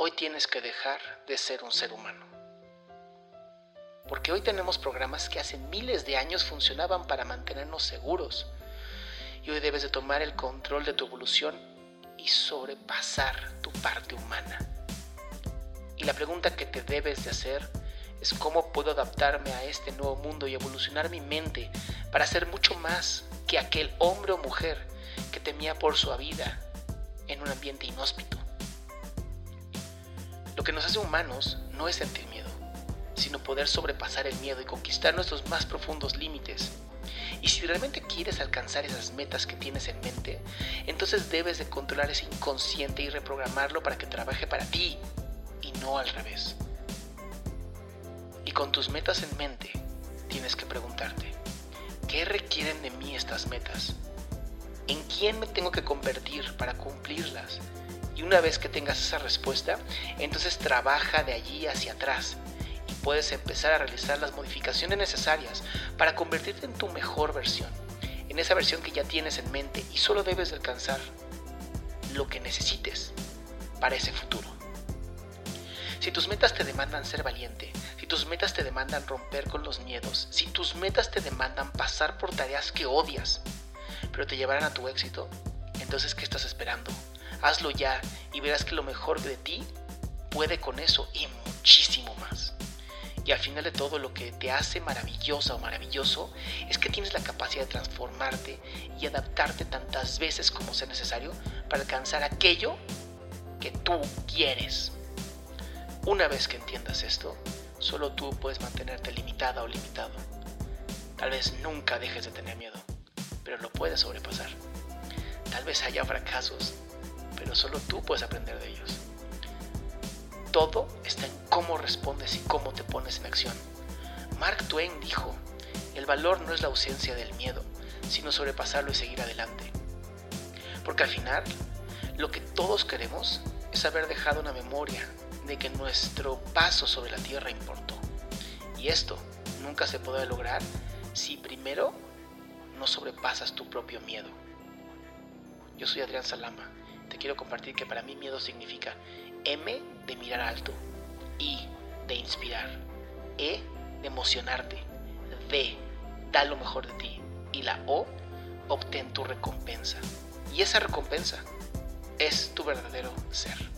Hoy tienes que dejar de ser un ser humano. Porque hoy tenemos programas que hace miles de años funcionaban para mantenernos seguros. Y hoy debes de tomar el control de tu evolución y sobrepasar tu parte humana. Y la pregunta que te debes de hacer es cómo puedo adaptarme a este nuevo mundo y evolucionar mi mente para ser mucho más que aquel hombre o mujer que temía por su vida en un ambiente inhóspito. Lo que nos hace humanos no es sentir miedo, sino poder sobrepasar el miedo y conquistar nuestros más profundos límites. Y si realmente quieres alcanzar esas metas que tienes en mente, entonces debes de controlar ese inconsciente y reprogramarlo para que trabaje para ti y no al revés. Y con tus metas en mente, tienes que preguntarte, ¿qué requieren de mí estas metas? ¿En quién me tengo que convertir para cumplirlas? Y una vez que tengas esa respuesta, entonces trabaja de allí hacia atrás y puedes empezar a realizar las modificaciones necesarias para convertirte en tu mejor versión, en esa versión que ya tienes en mente y solo debes de alcanzar lo que necesites para ese futuro. Si tus metas te demandan ser valiente, si tus metas te demandan romper con los miedos, si tus metas te demandan pasar por tareas que odias, pero te llevarán a tu éxito, entonces ¿qué estás esperando? Hazlo ya y verás que lo mejor de ti puede con eso y muchísimo más. Y al final de todo lo que te hace maravillosa o maravilloso es que tienes la capacidad de transformarte y adaptarte tantas veces como sea necesario para alcanzar aquello que tú quieres. Una vez que entiendas esto, solo tú puedes mantenerte limitada o limitado. Tal vez nunca dejes de tener miedo, pero lo puedes sobrepasar. Tal vez haya fracasos, pero solo tú puedes aprender de ellos. Todo está en cómo respondes y cómo te pones en acción. Mark Twain dijo, el valor no es la ausencia del miedo, sino sobrepasarlo y seguir adelante. Porque al final, lo que todos queremos es haber dejado una memoria de que nuestro paso sobre la tierra importó. Y esto nunca se podrá lograr si primero no sobrepasas tu propio miedo. Yo soy Adrián Salama. Te quiero compartir que para mí miedo significa M de mirar alto, I de inspirar, E de emocionarte, D da lo mejor de ti y la O obtén tu recompensa. Y esa recompensa es tu verdadero ser.